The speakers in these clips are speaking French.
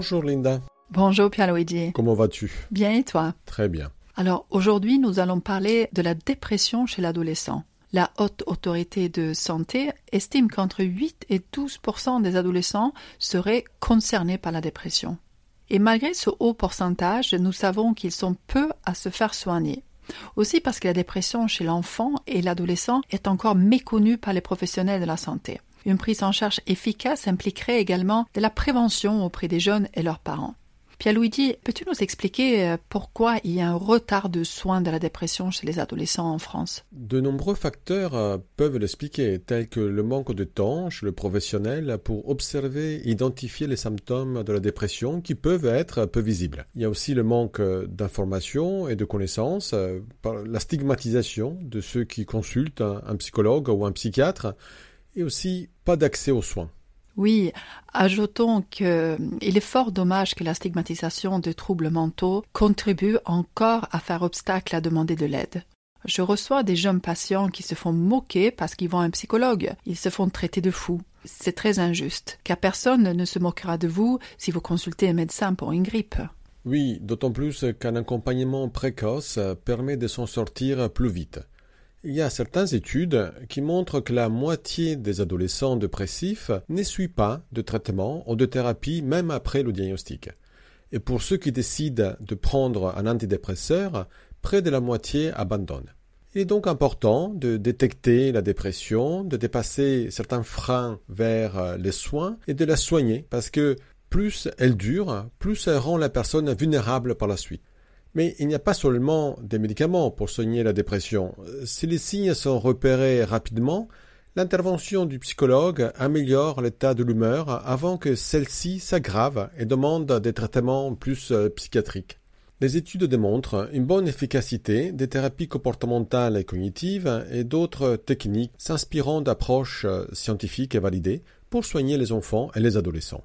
Bonjour Linda. Bonjour Pierluigi. Comment vas-tu? Bien et toi? Très bien. Alors aujourd'hui, nous allons parler de la dépression chez l'adolescent. La haute autorité de santé estime qu'entre 8 et 12% des adolescents seraient concernés par la dépression. Et malgré ce haut pourcentage, nous savons qu'ils sont peu à se faire soigner. Aussi parce que la dépression chez l'enfant et l'adolescent est encore méconnue par les professionnels de la santé. Une prise en charge efficace impliquerait également de la prévention auprès des jeunes et leurs parents. Pierre-Luigi, peux-tu nous expliquer euh, pourquoi il y a un retard de soins de la dépression chez les adolescents en France? De nombreux facteurs euh, peuvent l'expliquer, tels que le manque de temps chez le professionnel pour observer et identifier les symptômes de la dépression qui peuvent être peu visibles. Il y a aussi le manque d'informations et de connaissances, euh, la stigmatisation de ceux qui consultent un psychologue ou un psychiatre, et aussi pas d'accès aux soins. Oui, ajoutons qu'il est fort dommage que la stigmatisation de troubles mentaux contribue encore à faire obstacle à demander de l'aide. Je reçois des jeunes patients qui se font moquer parce qu'ils vont à un psychologue. Ils se font traiter de fous. C'est très injuste, car personne ne se moquera de vous si vous consultez un médecin pour une grippe. Oui, d'autant plus qu'un accompagnement précoce permet de s'en sortir plus vite. Il y a certaines études qui montrent que la moitié des adolescents dépressifs ne suivent pas de traitement ou de thérapie même après le diagnostic. Et pour ceux qui décident de prendre un antidépresseur, près de la moitié abandonnent. Il est donc important de détecter la dépression, de dépasser certains freins vers les soins et de la soigner parce que plus elle dure, plus elle rend la personne vulnérable par la suite. Mais il n'y a pas seulement des médicaments pour soigner la dépression. Si les signes sont repérés rapidement, l'intervention du psychologue améliore l'état de l'humeur avant que celle-ci s'aggrave et demande des traitements plus euh, psychiatriques. Les études démontrent une bonne efficacité des thérapies comportementales et cognitives et d'autres techniques s'inspirant d'approches euh, scientifiques et validées pour soigner les enfants et les adolescents.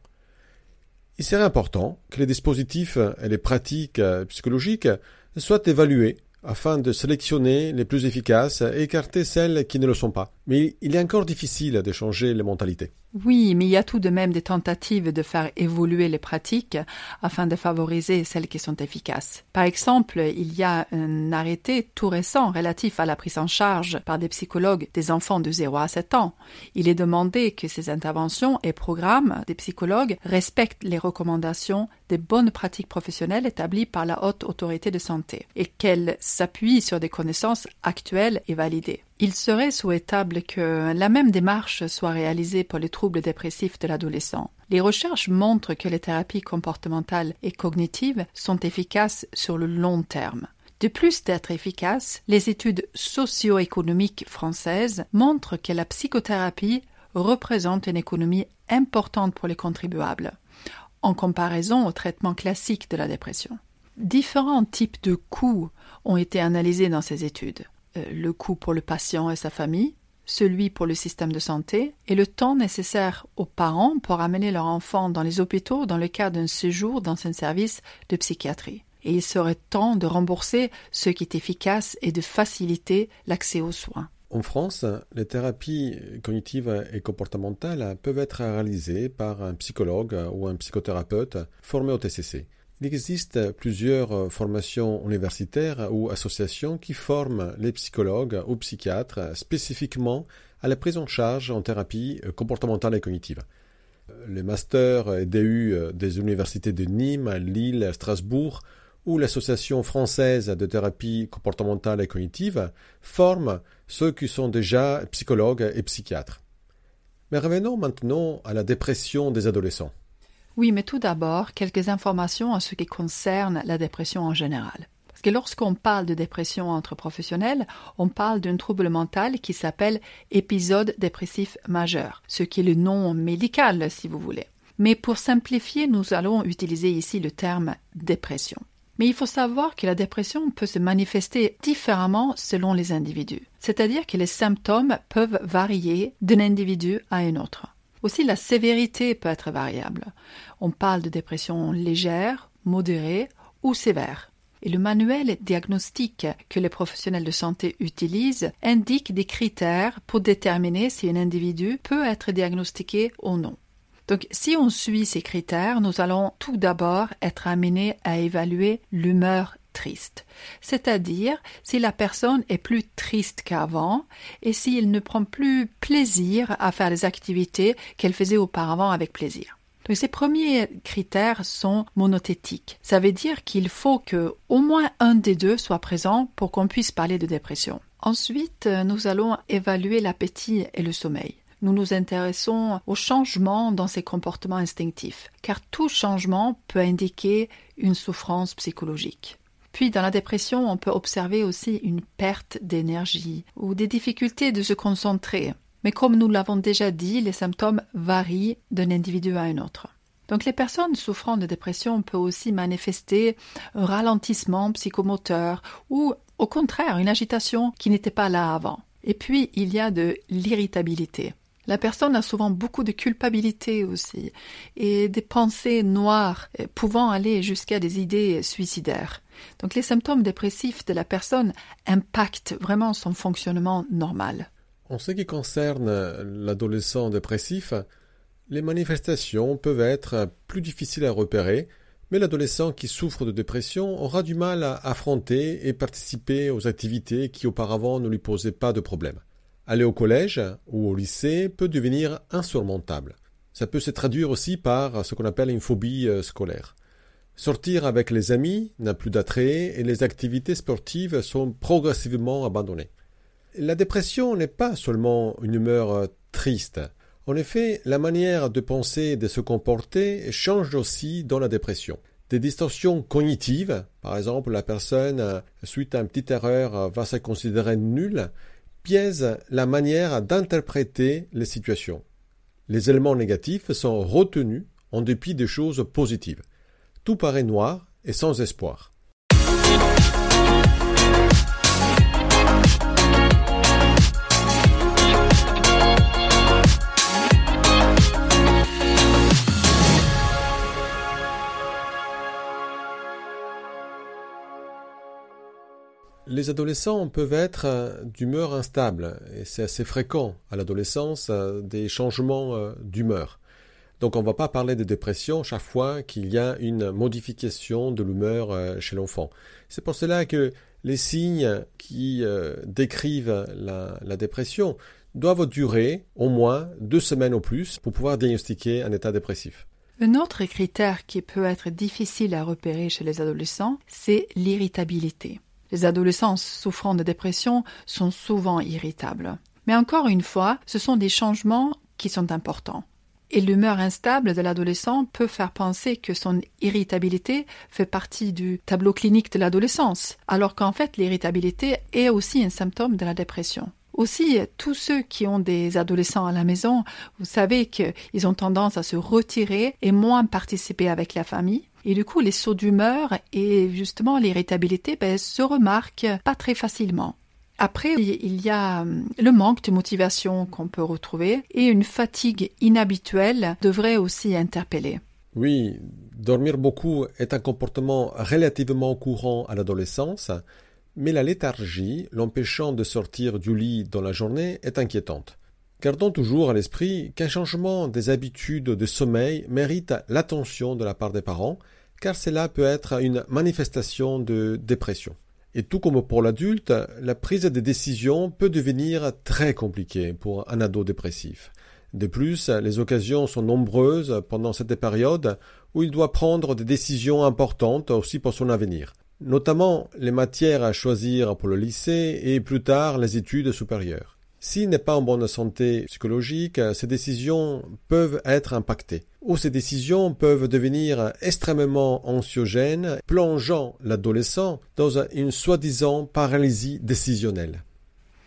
Il serait important que les dispositifs et les pratiques euh, psychologiques soient évalués afin de sélectionner les plus efficaces et écarter celles qui ne le sont pas. Mais il est encore difficile de changer les mentalités. Oui, mais il y a tout de même des tentatives de faire évoluer les pratiques afin de favoriser celles qui sont efficaces. Par exemple, il y a un arrêté tout récent relatif à la prise en charge par des psychologues des enfants de 0 à 7 ans. Il est demandé que ces interventions et programmes des psychologues respectent les recommandations des bonnes pratiques professionnelles établies par la haute autorité de santé et qu'elles s'appuient sur des connaissances actuelles et validées. Il serait souhaitable que la même démarche soit réalisée pour les troubles dépressifs de l'adolescent. Les recherches montrent que les thérapies comportementales et cognitives sont efficaces sur le long terme. De plus d'être efficaces, les études socio-économiques françaises montrent que la psychothérapie représente une économie importante pour les contribuables, en comparaison au traitement classique de la dépression. Différents types de coûts ont été analysés dans ces études. Euh, le coût pour le patient et sa famille, celui pour le système de santé et le temps nécessaire aux parents pour amener leur enfant dans les hôpitaux dans le cas d'un séjour dans un service de psychiatrie. Et il serait temps de rembourser ce qui est efficace et de faciliter l'accès aux soins. En France, les thérapies cognitives et comportementales peuvent être réalisées par un psychologue ou un psychothérapeute formé au TCC. Il existe plusieurs euh, formations universitaires ou associations qui forment les psychologues ou psychiatres spécifiquement à la prise en charge en thérapie euh, comportementale et cognitive. Euh, les masters et DU des universités de Nîmes, Lille, Strasbourg ou l'Association française de thérapie comportementale et cognitive forment ceux qui sont déjà psychologues et psychiatres. Mais revenons maintenant à la dépression des adolescents. Oui, mais tout d'abord, quelques informations en ce qui concerne la dépression en général. Parce que lorsqu'on parle de dépression entre professionnels, on parle d'un trouble mental qui s'appelle épisode dépressif majeur, ce qui est le nom médical, si vous voulez. Mais pour simplifier, nous allons utiliser ici le terme dépression. Mais il faut savoir que la dépression peut se manifester différemment selon les individus. C'est-à-dire que les symptômes peuvent varier d'un individu à un autre. Aussi, la sévérité peut être variable. On parle de dépression légère, modérée ou sévère. Et le manuel diagnostique que les professionnels de santé utilisent indique des critères pour déterminer si un individu peut être diagnostiqué ou non. Donc si on suit ces critères, nous allons tout d'abord être amenés à évaluer l'humeur c'est-à-dire si la personne est plus triste qu'avant et s'il ne prend plus plaisir à faire les activités qu'elle faisait auparavant avec plaisir. Donc ces premiers critères sont monothétiques. Ça veut dire qu'il faut que au moins un des deux soit présent pour qu'on puisse parler de dépression. Ensuite, nous allons évaluer l'appétit et le sommeil. Nous nous intéressons au changement dans ces comportements instinctifs, car tout changement peut indiquer une souffrance psychologique. Puis dans la dépression, on peut observer aussi une perte d'énergie ou des difficultés de se concentrer. Mais comme nous l'avons déjà dit, les symptômes varient d'un individu à un autre. Donc les personnes souffrant de dépression peuvent aussi manifester un ralentissement psychomoteur ou au contraire une agitation qui n'était pas là avant. Et puis il y a de l'irritabilité. La personne a souvent beaucoup de culpabilité aussi et des pensées noires pouvant aller jusqu'à des idées suicidaires. Donc les symptômes dépressifs de la personne impactent vraiment son fonctionnement normal. En ce qui concerne l'adolescent dépressif, les manifestations peuvent être plus difficiles à repérer, mais l'adolescent qui souffre de dépression aura du mal à affronter et participer aux activités qui auparavant ne lui posaient pas de problème. Aller au collège ou au lycée peut devenir insurmontable. Ça peut se traduire aussi par ce qu'on appelle une phobie euh, scolaire. Sortir avec les amis n'a plus d'attrait et les activités sportives sont progressivement abandonnées. La dépression n'est pas seulement une humeur euh, triste. En effet, la manière de penser et de se comporter change aussi dans la dépression. Des distorsions cognitives, par exemple la personne, euh, suite à une petite erreur, euh, va se considérer nulle, biaisent la manière d'interpréter les situations. Les éléments négatifs sont retenus en dépit des choses positives. Tout paraît noir et sans espoir. Les adolescents peuvent être euh, d'humeur instable et c'est assez fréquent à l'adolescence euh, des changements euh, d'humeur. Donc on ne va pas parler de dépression chaque fois qu'il y a une modification de l'humeur euh, chez l'enfant. C'est pour cela que les signes qui euh, décrivent la, la, dépression doivent durer au moins deux semaines au plus pour pouvoir diagnostiquer un état dépressif. Un autre critère qui peut être difficile à repérer chez les adolescents, c'est l'irritabilité. Les adolescents souffrant de dépression sont souvent irritables. Mais encore une fois, ce sont des changements qui sont importants. Et l'humeur instable de l'adolescent peut faire penser que son irritabilité fait partie du tableau clinique de l'adolescence, alors qu'en fait l'irritabilité est aussi un symptôme de la dépression. Aussi, tous ceux qui ont des adolescents à la maison, vous savez qu'ils ont tendance à se retirer et moins participer avec la famille. Et du coup, les sauts d'humeur et justement l'irritabilité ben, se remarquent pas très facilement. Après, il y a euh, le manque de motivation qu'on peut retrouver et une fatigue inhabituelle devrait aussi interpeller. Oui, dormir beaucoup est un comportement relativement courant à l'adolescence, mais la léthargie, l'empêchant de sortir du lit dans la journée, est inquiétante. Gardons toujours à l'esprit qu'un changement des habitudes de sommeil mérite l'attention de la part des parents, car cela peut être une manifestation de dépression. Et tout comme pour l'adulte, la prise de décision peut devenir très compliquée pour un ado dépressif. De plus, les occasions sont nombreuses pendant cette période où il doit prendre des décisions importantes aussi pour son avenir, notamment les matières à choisir pour le lycée et plus tard les études supérieures. S'il n'est pas en bonne santé psychologique, ces décisions peuvent être impactées. Ou ces décisions peuvent devenir extrêmement anxiogènes, plongeant l'adolescent dans une soi-disant paralysie décisionnelle.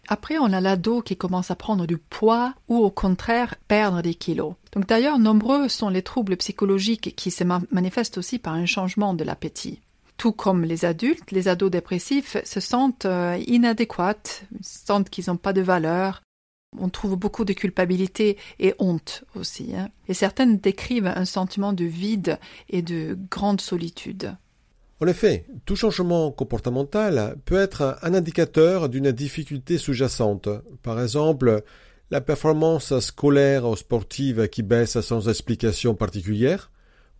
Après, on a l'ado qui commence à prendre du poids ou au contraire perdre des kilos. Donc d'ailleurs, nombreux sont les troubles psychologiques qui se manifestent aussi par un changement de l'appétit. Tout comme les adultes, les ados dépressifs se sentent euh, inadéquats, sentent qu'ils n'ont pas de valeur. On trouve beaucoup de culpabilité et honte aussi. Hein. Et certaines décrivent un sentiment de vide et de grande solitude. En effet, tout changement comportemental peut être un indicateur d'une difficulté sous-jacente. Par exemple, la performance scolaire ou sportive qui baisse sans explication particulière,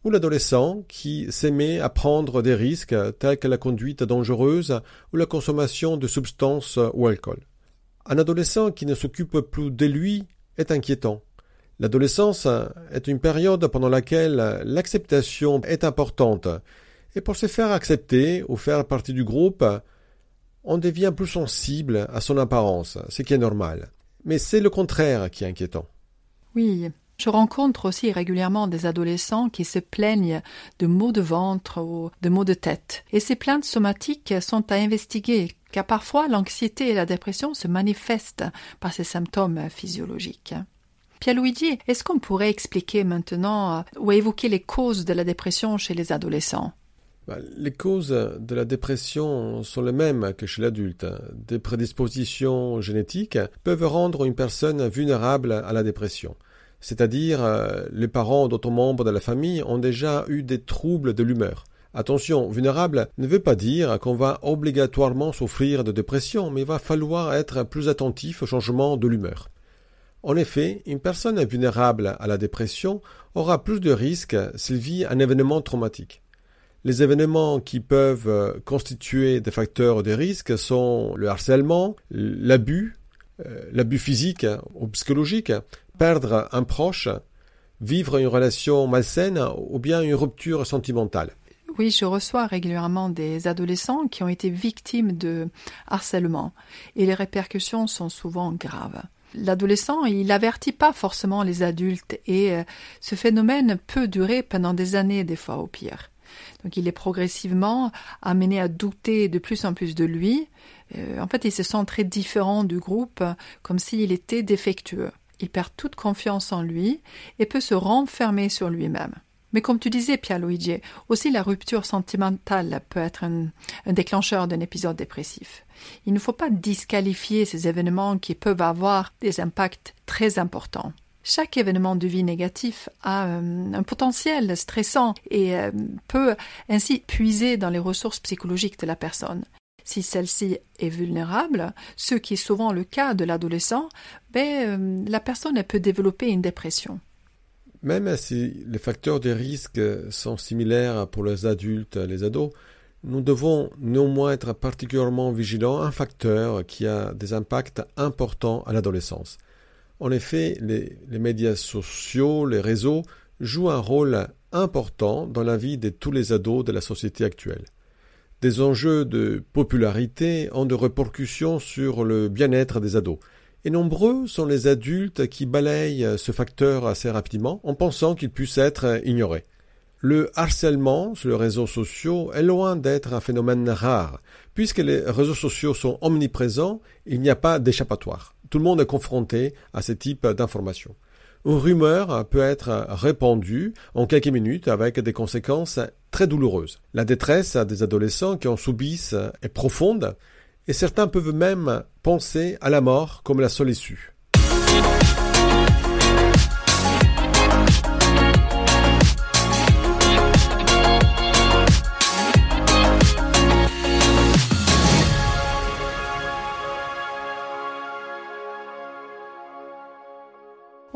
ou l'adolescent qui s'aimait à prendre des risques tels que la conduite dangereuse ou la consommation de substances ou alcool. Un adolescent qui ne s'occupe plus de lui est inquiétant. L'adolescence est une période pendant laquelle l'acceptation est importante, et pour se faire accepter ou faire partie du groupe, on devient plus sensible à son apparence, ce qui est normal. Mais c'est le contraire qui est inquiétant. Oui, je rencontre aussi régulièrement des adolescents qui se plaignent de maux de ventre ou de maux de tête. Et ces plaintes somatiques sont à investiguer, car parfois l'anxiété et la dépression se manifestent par ces symptômes physiologiques. Pierluigi, est-ce qu'on pourrait expliquer maintenant ou évoquer les causes de la dépression chez les adolescents? Bah, les causes de la dépression sont les mêmes que chez l'adulte. Des prédispositions génétiques peuvent rendre une personne vulnérable à la dépression c'est-à-dire euh, les parents d'autres membres de la famille ont déjà eu des troubles de l'humeur. Attention, vulnérable ne veut pas dire qu'on va obligatoirement souffrir de dépression, mais il va falloir être plus attentif au changement de l'humeur. En effet, une personne vulnérable à la dépression aura plus de risques s'il vit un événement traumatique. Les événements qui peuvent euh, constituer des facteurs de risque sont le harcèlement, l'abus, l'abus physique ou psychologique, perdre un proche, vivre une relation malsaine ou bien une rupture sentimentale. Oui, je reçois régulièrement des adolescents qui ont été victimes de harcèlement et les répercussions sont souvent graves. L'adolescent, il n'avertit pas forcément les adultes et euh, ce phénomène peut durer pendant des années, des fois au pire. Donc il est progressivement amené à douter de plus en plus de lui. Euh, en fait, il se sent très différent du groupe, comme s'il était défectueux il perd toute confiance en lui et peut se renfermer sur lui-même. Mais comme tu disais, Pierluigi, aussi la rupture sentimentale peut être un, déclencheur d'un épisode dépressif. Il ne faut pas disqualifier ces événements qui peuvent avoir des impacts très importants. Chaque événement de vie négatif a euh, un potentiel stressant et euh, peut ainsi puiser dans les ressources psychologiques de la personne si celle-ci est vulnérable, ce qui est souvent le cas de l'adolescent, ben, euh, la personne peut développer une dépression. Même si les facteurs de risque sont similaires pour les adultes et les ados, nous devons néanmoins être particulièrement vigilants à un facteur qui a des impacts importants à l'adolescence. En effet, les, médias sociaux, les réseaux jouent un rôle important dans la vie de tous les ados de la société actuelle des enjeux de popularité ont de répercussions sur le bien-être des ados. Et nombreux sont les adultes qui balayent ce facteur assez rapidement en pensant qu'il puisse être ignoré. Le harcèlement sur les réseaux sociaux est loin d'être un phénomène rare. Puisque les réseaux sociaux sont omniprésents, il n'y a pas d'échappatoire. Tout le monde est confronté à ce type d'informations. Une rumeur peut être répandue en quelques minutes avec des conséquences très douloureuses. La détresse des adolescents qui en subissent est profonde et certains peuvent même penser à la mort comme la seule issue.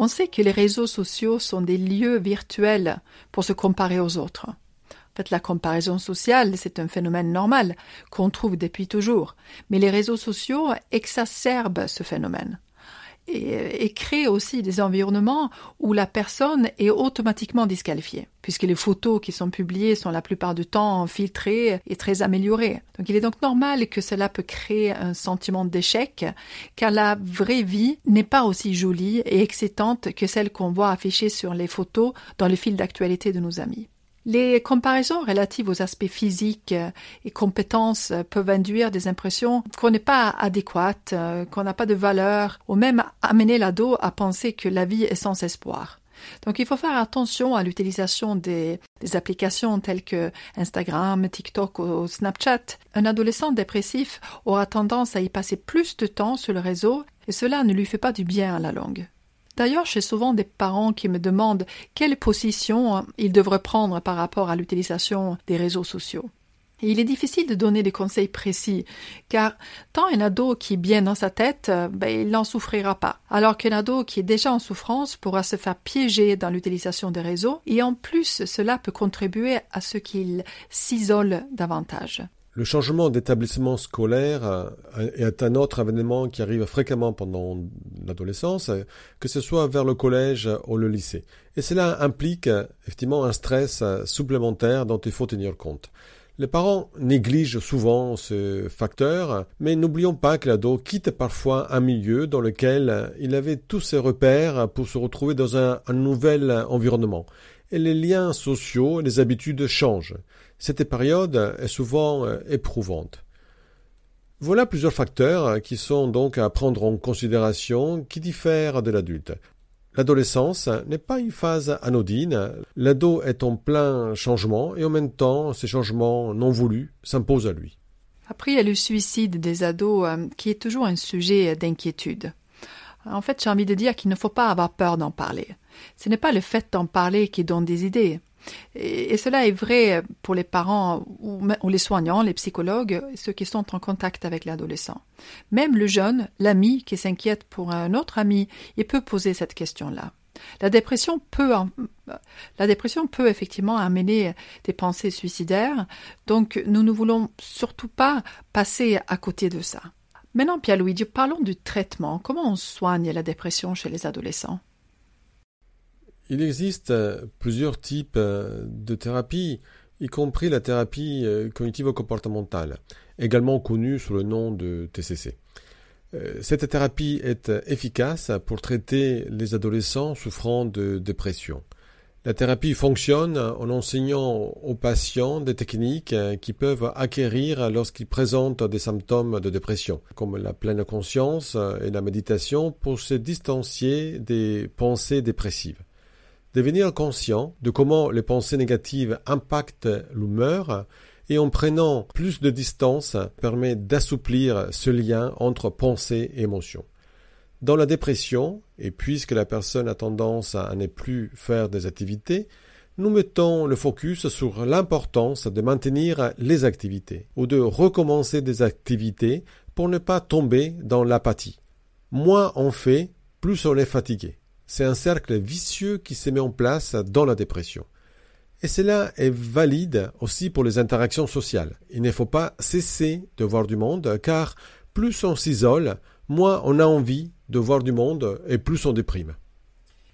On sait que les réseaux sociaux sont des lieux virtuels pour se comparer aux autres. En fait, la comparaison sociale, c'est un phénomène normal qu'on trouve depuis toujours. Mais les réseaux sociaux exacerbent ce phénomène et, et crée aussi des environnements où la personne est automatiquement disqualifiée, puisque les photos qui sont publiées sont la plupart du temps filtrées et très améliorées. Donc il est donc normal que cela peut créer un sentiment d'échec, car la vraie vie n'est pas aussi jolie et excitante que celle qu'on voit affichée sur les photos dans le fil d'actualité de nos amis. Les comparaisons relatives aux aspects physiques et compétences peuvent induire des impressions qu'on n'est pas adéquate, qu'on n'a pas de valeur, ou même amener l'ado à penser que la vie est sans espoir. Donc il faut faire attention à l'utilisation des, applications telles que Instagram, TikTok ou Snapchat. Un adolescent dépressif aura tendance à y passer plus de temps sur le réseau et cela ne lui fait pas du bien à la longue. D'ailleurs, j'ai souvent des parents qui me demandent quelle position ils devraient prendre par rapport à l'utilisation des réseaux sociaux. Il est difficile de donner des conseils précis, car tant un ado qui est bien dans sa tête, euh, ben, il n'en souffrira pas, alors qu'un ado qui est déjà en souffrance pourra se faire piéger dans l'utilisation des réseaux, et en plus cela peut contribuer à ce qu'il s'isole davantage. Le changement d'établissement scolaire euh, est un autre événement qui arrive fréquemment pendant l'adolescence, que ce soit vers le collège ou le lycée. Et cela implique effectivement un stress supplémentaire dont il faut tenir compte. Les parents négligent souvent ce facteur, mais n'oublions pas que l'ado quitte parfois un milieu dans lequel il avait tous ses repères pour se retrouver dans un, nouvel environnement. Et les liens sociaux et les habitudes changent. Cette période est souvent euh, éprouvante. Voilà plusieurs facteurs qui sont donc à prendre en considération qui diffèrent de l'adulte. L'adolescence n'est pas une phase anodine. L'ado est en plein changement et en même temps, ces changements non voulus s'imposent à lui. Après, il y a le suicide des ados euh, qui est toujours un sujet d'inquiétude. En fait, j'ai envie de dire qu'il ne faut pas avoir peur d'en parler. Ce n'est pas le fait d'en parler qui donne des idées. Et, cela est vrai pour les parents ou, les soignants, les psychologues, ceux qui sont en contact avec l'adolescent. Même le jeune, l'ami qui s'inquiète pour un autre ami, il peut poser cette question-là. La dépression peut, la dépression peut effectivement amener des pensées suicidaires, donc nous ne voulons surtout pas passer à côté de ça. Maintenant, Pierre-Louis, parlons du traitement. Comment on soigne la dépression chez les adolescents? Il existe euh, plusieurs types euh, de thérapies, y compris la thérapie euh, cognitivo-comportementale, également connue sous le nom de TCC. Cette thérapie est efficace pour traiter les adolescents souffrant de dépression. La thérapie fonctionne en enseignant aux patients des techniques qui peuvent acquérir lorsqu'ils présentent des symptômes de dépression, comme la pleine conscience et la méditation pour se distancier des pensées dépressives. Devenir conscient de comment les pensées négatives impactent l'humeur et en prenant plus de distance permet d'assouplir ce lien entre pensée et émotion. Dans la dépression, et puisque la personne a tendance à ne plus faire des activités, nous mettons le focus sur l'importance de maintenir les activités ou de recommencer des activités pour ne pas tomber dans l'apathie. Moins on fait, plus on est fatigué. C'est un cercle vicieux qui se met en place dans la dépression. Et cela est valide aussi pour les interactions sociales. Il ne faut pas cesser de voir du monde, car plus on s'isole, moins on a envie de voir du monde et plus on déprime.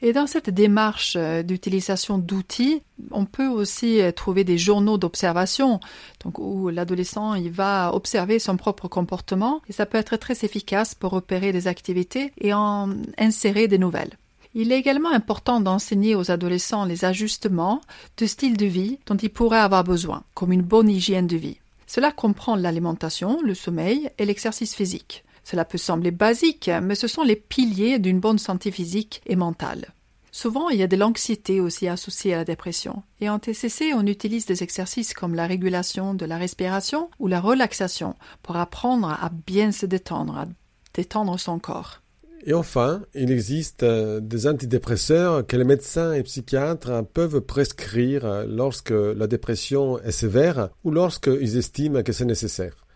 Et dans cette démarche euh, d'utilisation d'outils, on peut aussi euh, trouver des journaux d'observation, donc où l'adolescent il va observer son propre comportement et ça peut être très efficace pour repérer des activités et en insérer des nouvelles. Il est également important d'enseigner aux adolescents les ajustements de style de vie dont ils pourraient avoir besoin, comme une bonne hygiène de vie. Cela comprend l'alimentation, le sommeil et l'exercice physique. Cela peut sembler basique, mais ce sont les piliers d'une bonne santé physique et mentale. Souvent, il y a de l'anxiété aussi associée à la dépression. Et en TCC, on utilise des exercices comme la régulation de la respiration ou la relaxation pour apprendre à bien se détendre, à détendre son corps. Et enfin, il existe euh, des antidépresseurs que les médecins et psychiatres peuvent prescrire euh, lorsque la dépression est sévère ou lorsqu'ils estiment que c'est nécessaire.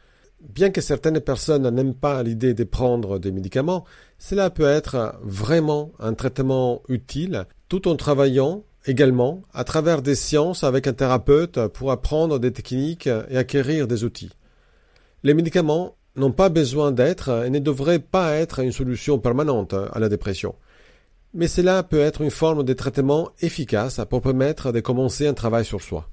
Bien que certaines personnes n'aiment pas l'idée de prendre des médicaments, cela peut être vraiment un traitement utile tout en travaillant également à travers des sciences avec un thérapeute pour apprendre des techniques et acquérir des outils. Les médicaments n'ont pas besoin d'être et ne devraient pas être une solution permanente à la dépression. Mais cela peut être une forme de traitement efficace pour permettre de commencer un travail sur soi.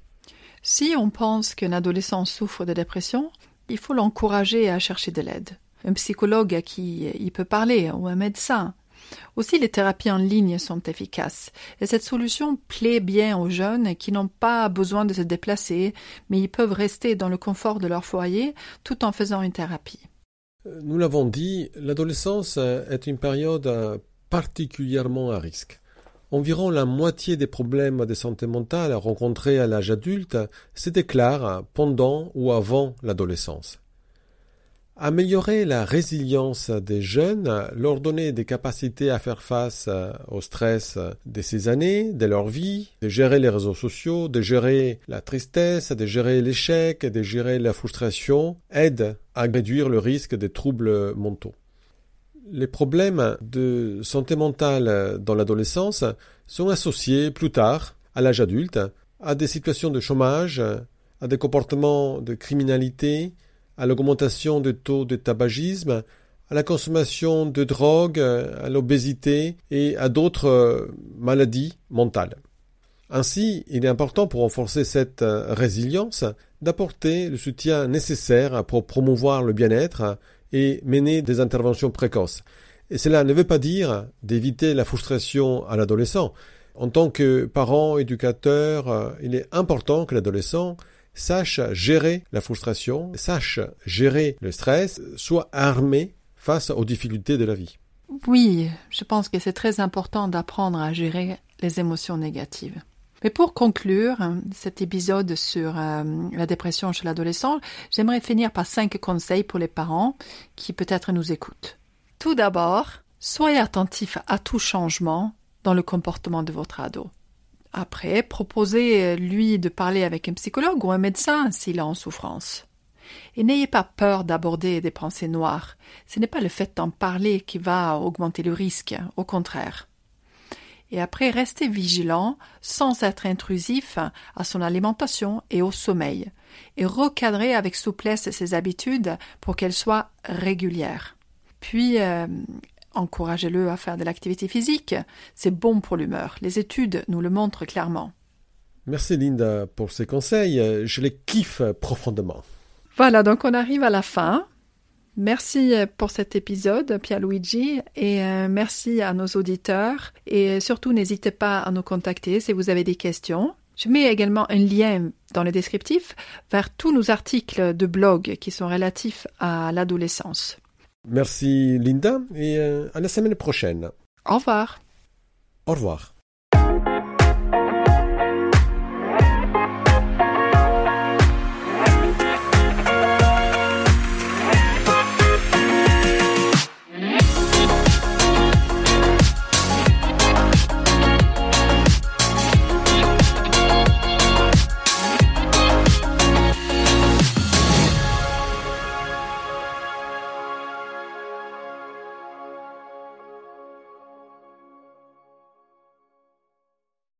Si on pense qu'un adolescent souffre de dépression, il faut l'encourager à chercher de l'aide. Un psychologue à qui il peut parler ou un médecin aussi, les thérapies en ligne sont efficaces, et cette solution plaît bien aux jeunes qui n'ont pas besoin de se déplacer, mais ils peuvent rester dans le confort de leur foyer tout en faisant une thérapie. Nous l'avons dit, l'adolescence est une période particulièrement à risque. Environ la moitié des problèmes de santé mentale rencontrés à l'âge adulte se déclarent pendant ou avant l'adolescence. Améliorer la résilience des jeunes, leur donner des capacités à faire face au stress de ces années, de leur vie, de gérer les réseaux sociaux, de gérer la tristesse, de gérer l'échec, de gérer la frustration, aide à réduire le risque des troubles mentaux. Les problèmes de santé mentale dans l'adolescence sont associés plus tard, à l'âge adulte, à des situations de chômage, à des comportements de criminalité, à l'augmentation des taux de tabagisme, à la consommation de drogue, à l'obésité et à d'autres euh, maladies mentales. Ainsi, il est important pour renforcer cette euh, résilience d'apporter le soutien nécessaire pour promouvoir le bien-être et mener des interventions précoces. Et cela ne veut pas dire d'éviter la frustration à l'adolescent. En tant que parent, éducateur, euh, il est important que l'adolescent sache gérer la frustration, sache gérer le stress, soit armé face aux difficultés de la vie. Oui, je pense que c'est très important d'apprendre à gérer les émotions négatives. Mais pour conclure cet épisode sur euh, la dépression chez l'adolescent, j'aimerais finir par cinq conseils pour les parents qui peut-être nous écoutent. Tout d'abord, soyez attentif à tout changement dans le comportement de votre ado. Après, proposez-lui de parler avec un psychologue ou un médecin s'il est en souffrance. Et n'ayez pas peur d'aborder des pensées noires. Ce n'est pas le fait d'en parler qui va augmenter le risque, au contraire. Et après, restez vigilant, sans être intrusif, à son alimentation et au sommeil, et recadrez avec souplesse ses habitudes pour qu'elles soient régulières. Puis, euh, Encouragez-le à faire de l'activité physique, c'est bon pour l'humeur. Les études nous le montrent clairement. Merci Linda pour ces conseils, je les kiffe profondément. Voilà, donc on arrive à la fin. Merci pour cet épisode, Pierluigi, et euh, merci à nos auditeurs. Et surtout, n'hésitez pas à nous contacter si vous avez des questions. Je mets également un lien dans le descriptif vers tous nos articles de blog qui sont relatifs à l'adolescence. Merci Linda et euh, à la semaine prochaine. Au revoir. Au revoir.